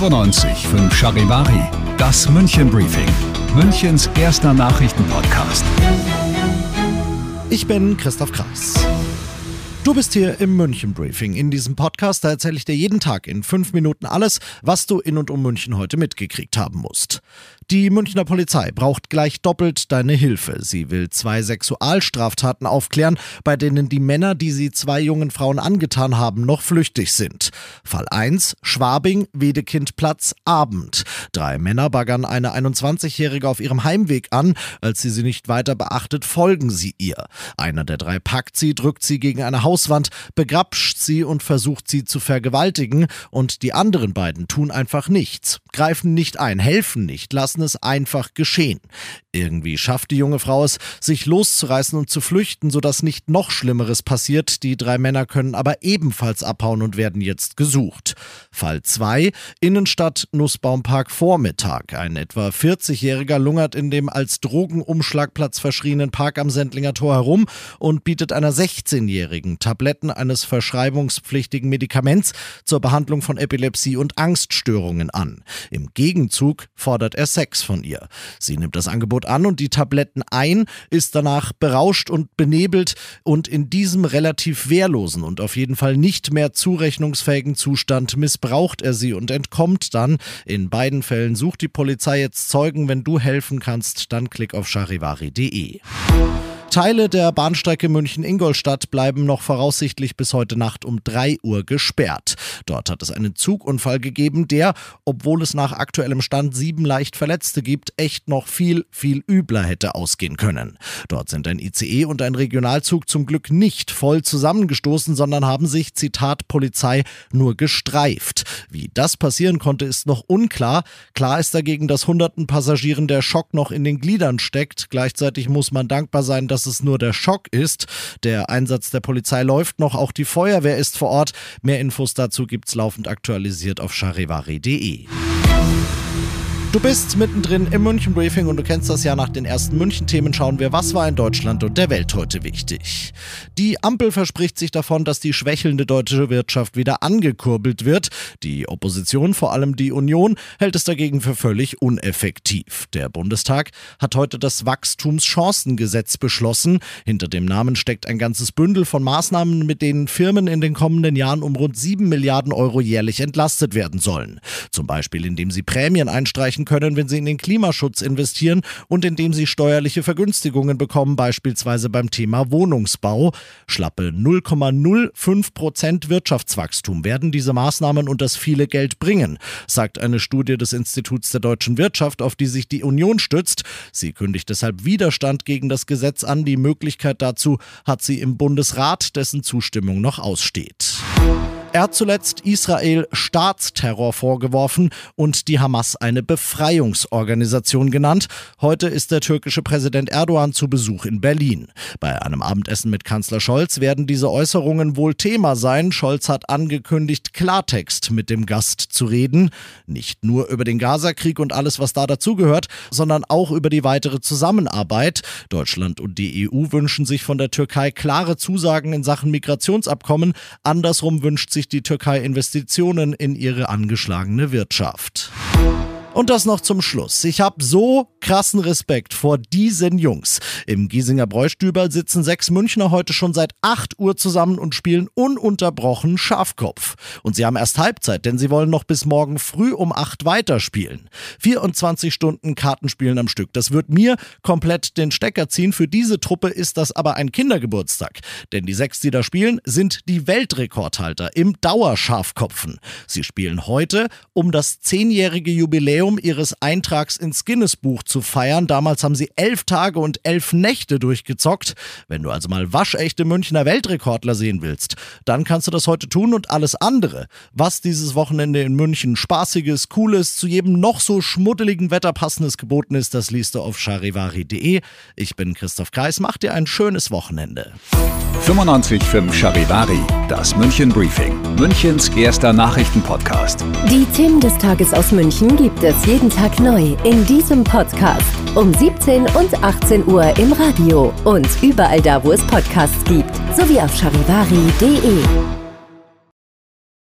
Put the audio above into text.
fünf Charivari, das München Briefing, Münchens erster Nachrichtenpodcast. Ich bin Christoph Kreis. Du bist hier im München Briefing. In diesem Podcast erzähle ich dir jeden Tag in fünf Minuten alles, was du in und um München heute mitgekriegt haben musst. Die Münchner Polizei braucht gleich doppelt deine Hilfe. Sie will zwei Sexualstraftaten aufklären, bei denen die Männer, die sie zwei jungen Frauen angetan haben, noch flüchtig sind. Fall 1, Schwabing, Wedekindplatz, Abend. Drei Männer baggern eine 21-Jährige auf ihrem Heimweg an. Als sie sie nicht weiter beachtet, folgen sie ihr. Einer der drei packt sie, drückt sie gegen eine Hauswand, begrapscht sie und versucht sie zu vergewaltigen. Und die anderen beiden tun einfach nichts, greifen nicht ein, helfen nicht, lassen es einfach geschehen. Irgendwie schafft die junge Frau es, sich loszureißen und zu flüchten, sodass nicht noch Schlimmeres passiert. Die drei Männer können aber ebenfalls abhauen und werden jetzt gesucht. Fall 2. Innenstadt Nussbaumpark Vormittag. Ein etwa 40-Jähriger lungert in dem als Drogenumschlagplatz verschrienen Park am Sendlinger Tor herum und bietet einer 16-Jährigen Tabletten eines verschreibungspflichtigen Medikaments zur Behandlung von Epilepsie und Angststörungen an. Im Gegenzug fordert er Sex von ihr. Sie nimmt das Angebot an und die Tabletten ein, ist danach berauscht und benebelt und in diesem relativ wehrlosen und auf jeden Fall nicht mehr zurechnungsfähigen Zustand missbraucht er sie und entkommt dann. In beiden Fällen sucht die Polizei jetzt Zeugen. Wenn du helfen kannst, dann klick auf charivari.de. Teile der Bahnstrecke München-Ingolstadt bleiben noch voraussichtlich bis heute Nacht um 3 Uhr gesperrt. Dort hat es einen Zugunfall gegeben, der, obwohl es nach aktuellem Stand sieben leicht Verletzte gibt, echt noch viel, viel übler hätte ausgehen können. Dort sind ein ICE und ein Regionalzug zum Glück nicht voll zusammengestoßen, sondern haben sich, Zitat Polizei, nur gestreift. Wie das passieren konnte, ist noch unklar. Klar ist dagegen, dass hunderten Passagieren der Schock noch in den Gliedern steckt. Gleichzeitig muss man dankbar sein, dass dass es nur der Schock ist. Der Einsatz der Polizei läuft noch, auch die Feuerwehr ist vor Ort. Mehr Infos dazu gibt's laufend aktualisiert auf charivari.de. Du bist mittendrin im München Briefing und du kennst das ja nach den ersten München Themen schauen wir, was war in Deutschland und der Welt heute wichtig. Die Ampel verspricht sich davon, dass die schwächelnde deutsche Wirtschaft wieder angekurbelt wird. Die Opposition, vor allem die Union, hält es dagegen für völlig uneffektiv. Der Bundestag hat heute das Wachstumschancengesetz beschlossen. Hinter dem Namen steckt ein ganzes Bündel von Maßnahmen, mit denen Firmen in den kommenden Jahren um rund 7 Milliarden Euro jährlich entlastet werden sollen. Zum Beispiel indem sie Prämien einstreichen erreichen können, wenn sie in den Klimaschutz investieren und indem sie steuerliche Vergünstigungen bekommen, beispielsweise beim Thema Wohnungsbau. Schlappe 0,05 Prozent Wirtschaftswachstum werden diese Maßnahmen und das viele Geld bringen, sagt eine Studie des Instituts der deutschen Wirtschaft, auf die sich die Union stützt. Sie kündigt deshalb Widerstand gegen das Gesetz an. Die Möglichkeit dazu hat sie im Bundesrat, dessen Zustimmung noch aussteht. Er hat zuletzt Israel Staatsterror vorgeworfen und die Hamas eine Befreiungsorganisation genannt. Heute ist der türkische Präsident Erdogan zu Besuch in Berlin. Bei einem Abendessen mit Kanzler Scholz werden diese Äußerungen wohl Thema sein. Scholz hat angekündigt, Klartext mit dem Gast zu reden. Nicht nur über den Gazakrieg und alles, was da dazugehört, sondern auch über die weitere Zusammenarbeit. Deutschland und die EU wünschen sich von der Türkei klare Zusagen in Sachen Migrationsabkommen. Andersrum wünscht sich sich die Türkei Investitionen in ihre angeschlagene Wirtschaft. Und das noch zum Schluss. Ich habe so krassen Respekt vor diesen Jungs. Im Giesinger Bräustüber sitzen sechs Münchner heute schon seit 8 Uhr zusammen und spielen ununterbrochen Schafkopf. Und sie haben erst Halbzeit, denn sie wollen noch bis morgen früh um 8 weiterspielen. 24 Stunden Kartenspielen am Stück. Das wird mir komplett den Stecker ziehen. Für diese Truppe ist das aber ein Kindergeburtstag. Denn die sechs, die da spielen, sind die Weltrekordhalter im Dauerschafkopfen. Sie spielen heute um das zehnjährige Jubiläum Jubiläum ihres Eintrags ins Guinness-Buch zu feiern. Damals haben sie elf Tage und elf Nächte durchgezockt. Wenn du also mal waschechte Münchner Weltrekordler sehen willst, dann kannst du das heute tun und alles andere, was dieses Wochenende in München spaßiges, cooles, zu jedem noch so schmuddeligen Wetter passendes geboten ist, das liest du auf charivari.de. Ich bin Christoph Kreis, mach dir ein schönes Wochenende. 95.5 Charivari, das München Briefing, Münchens erster Nachrichtenpodcast. Die Themen des Tages aus München gibt es jeden Tag neu in diesem Podcast. Um 17 und 18 Uhr im Radio und überall da, wo es Podcasts gibt. Sowie auf charivari.de.